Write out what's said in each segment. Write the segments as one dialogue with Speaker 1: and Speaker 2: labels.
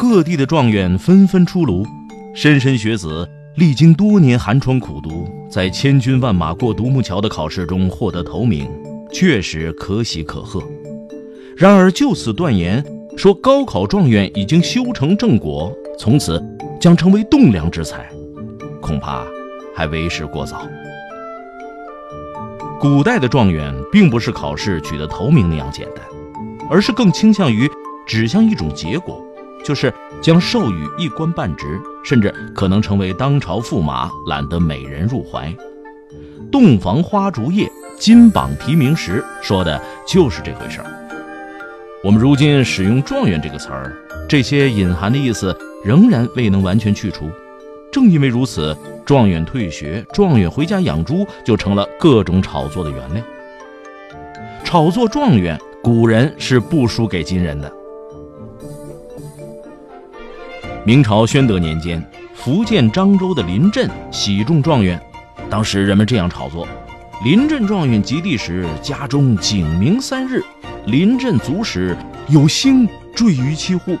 Speaker 1: 各地的状元纷纷出炉，莘莘学子历经多年寒窗苦读，在千军万马过独木桥的考试中获得头名，确实可喜可贺。然而就此断言说高考状元已经修成正果，从此将成为栋梁之才，恐怕还为时过早。古代的状元并不是考试取得头名那样简单，而是更倾向于指向一种结果。就是将授予一官半职，甚至可能成为当朝驸马，揽得美人入怀。洞房花烛夜，金榜题名时，说的就是这回事儿。我们如今使用“状元”这个词儿，这些隐含的意思仍然未能完全去除。正因为如此，状元退学、状元回家养猪，就成了各种炒作的原料。炒作状元，古人是不输给今人的。明朝宣德年间，福建漳州的林镇喜中状元。当时人们这样炒作：林镇状元及第时，家中景明三日；林镇足时，有星坠于其户。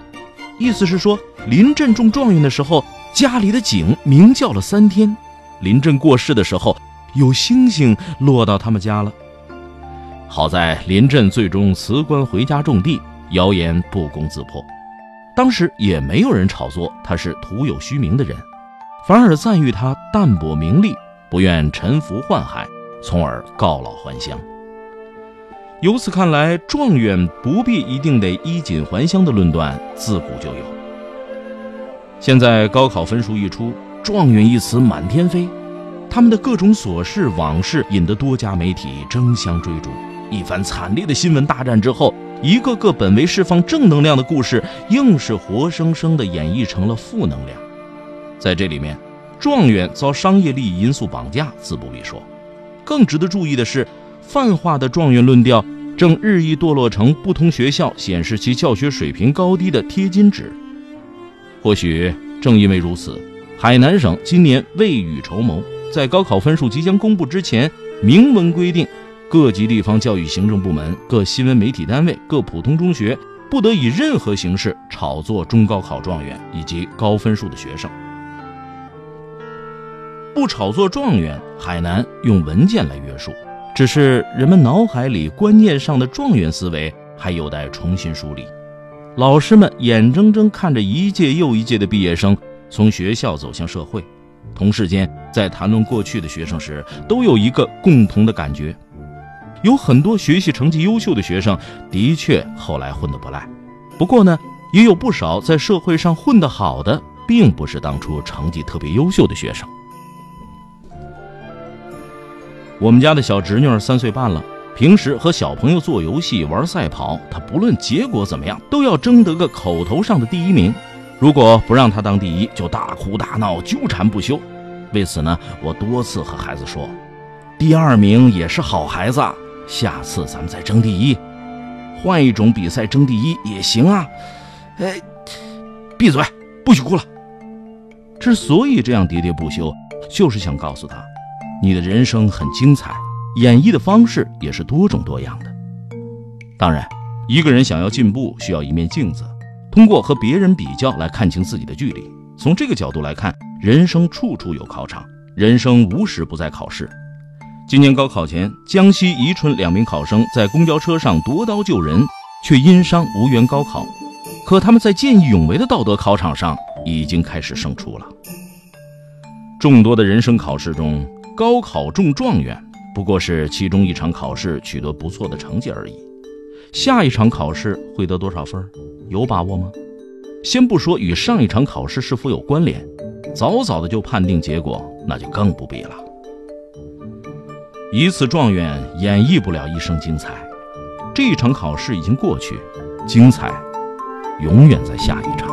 Speaker 1: 意思是说，林镇中状元的时候，家里的景鸣叫了三天；林镇过世的时候，有星星落到他们家了。好在林镇最终辞官回家种地，谣言不攻自破。当时也没有人炒作他是徒有虚名的人，反而赞誉他淡泊名利，不愿沉浮宦海，从而告老还乡。由此看来，状元不必一定得衣锦还乡的论断自古就有。现在高考分数一出，状元一词满天飞，他们的各种琐事往事引得多家媒体争相追逐。一番惨烈的新闻大战之后。一个个本为释放正能量的故事，硬是活生生的演绎成了负能量。在这里面，状元遭商业利益因素绑架，自不必说。更值得注意的是，泛化的状元论调正日益堕落成不同学校显示其教学水平高低的贴金纸。或许正因为如此，海南省今年未雨绸缪，在高考分数即将公布之前，明文规定。各级地方教育行政部门、各新闻媒体单位、各普通中学不得以任何形式炒作中高考状元以及高分数的学生。不炒作状元，海南用文件来约束，只是人们脑海里观念上的状元思维还有待重新梳理。老师们眼睁睁看着一届又一届的毕业生从学校走向社会，同事间在谈论过去的学生时，都有一个共同的感觉。有很多学习成绩优秀的学生，的确后来混得不赖。不过呢，也有不少在社会上混得好的，并不是当初成绩特别优秀的学生。我们家的小侄女儿三岁半了，平时和小朋友做游戏、玩赛跑，她不论结果怎么样，都要争得个口头上的第一名。如果不让她当第一，就大哭大闹、纠缠不休。为此呢，我多次和孩子说，第二名也是好孩子。下次咱们再争第一，换一种比赛争第一也行啊！哎，闭嘴，不许哭了。之所以这样喋喋不休，就是想告诉他，你的人生很精彩，演绎的方式也是多种多样的。当然，一个人想要进步，需要一面镜子，通过和别人比较来看清自己的距离。从这个角度来看，人生处处有考场，人生无时不在考试。今年高考前，江西宜春两名考生在公交车上夺刀救人，却因伤无缘高考。可他们在见义勇为的道德考场上已经开始胜出了。众多的人生考试中，高考中状元不过是其中一场考试取得不错的成绩而已。下一场考试会得多少分？有把握吗？先不说与上一场考试是否有关联，早早的就判定结果，那就更不必了。一次状元演绎不了一生精彩这一场考试已经过去精彩永远在下一场。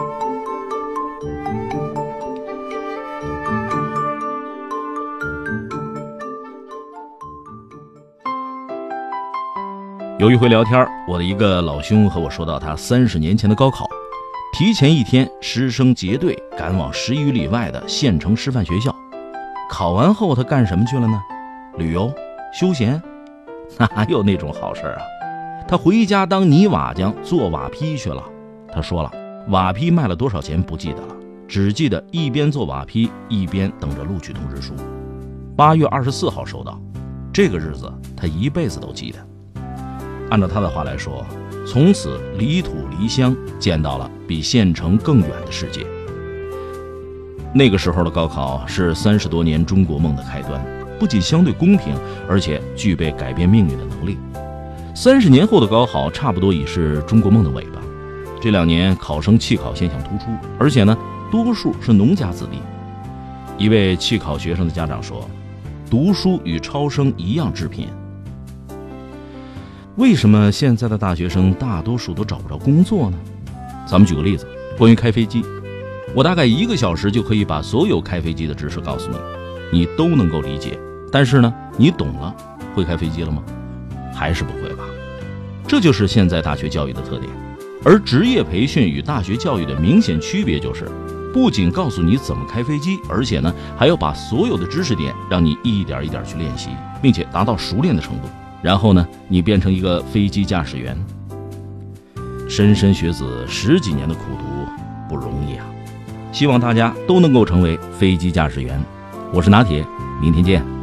Speaker 1: 有一回聊天我的一个老兄和我说到他三十年前的高考提前一天师生结队赶往十余里外的县城师范学校考完后他干什么去了呢旅游休闲？哪有那种好事啊？他回家当泥瓦匠，做瓦坯去了。他说了，瓦坯卖了多少钱不记得了，只记得一边做瓦坯，一边等着录取通知书。八月二十四号收到，这个日子他一辈子都记得。按照他的话来说，从此离土离乡，见到了比县城更远的世界。那个时候的高考是三十多年中国梦的开端，不仅相对公平，而且具备改变命运的能力。三十年后的高考，差不多已是中国梦的尾巴。这两年考生弃考现象突出，而且呢，多数是农家子弟。一位弃考学生的家长说：“读书与超生一样致贫。”为什么现在的大学生大多数都找不着工作呢？咱们举个例子，关于开飞机，我大概一个小时就可以把所有开飞机的知识告诉你，你都能够理解。但是呢，你懂了，会开飞机了吗？还是不会吧？这就是现在大学教育的特点。而职业培训与大学教育的明显区别就是，不仅告诉你怎么开飞机，而且呢，还要把所有的知识点让你一点一点去练习，并且达到熟练的程度。然后呢，你变成一个飞机驾驶员。莘莘学子十几年的苦读不容易啊！希望大家都能够成为飞机驾驶员。我是拿铁，明天见。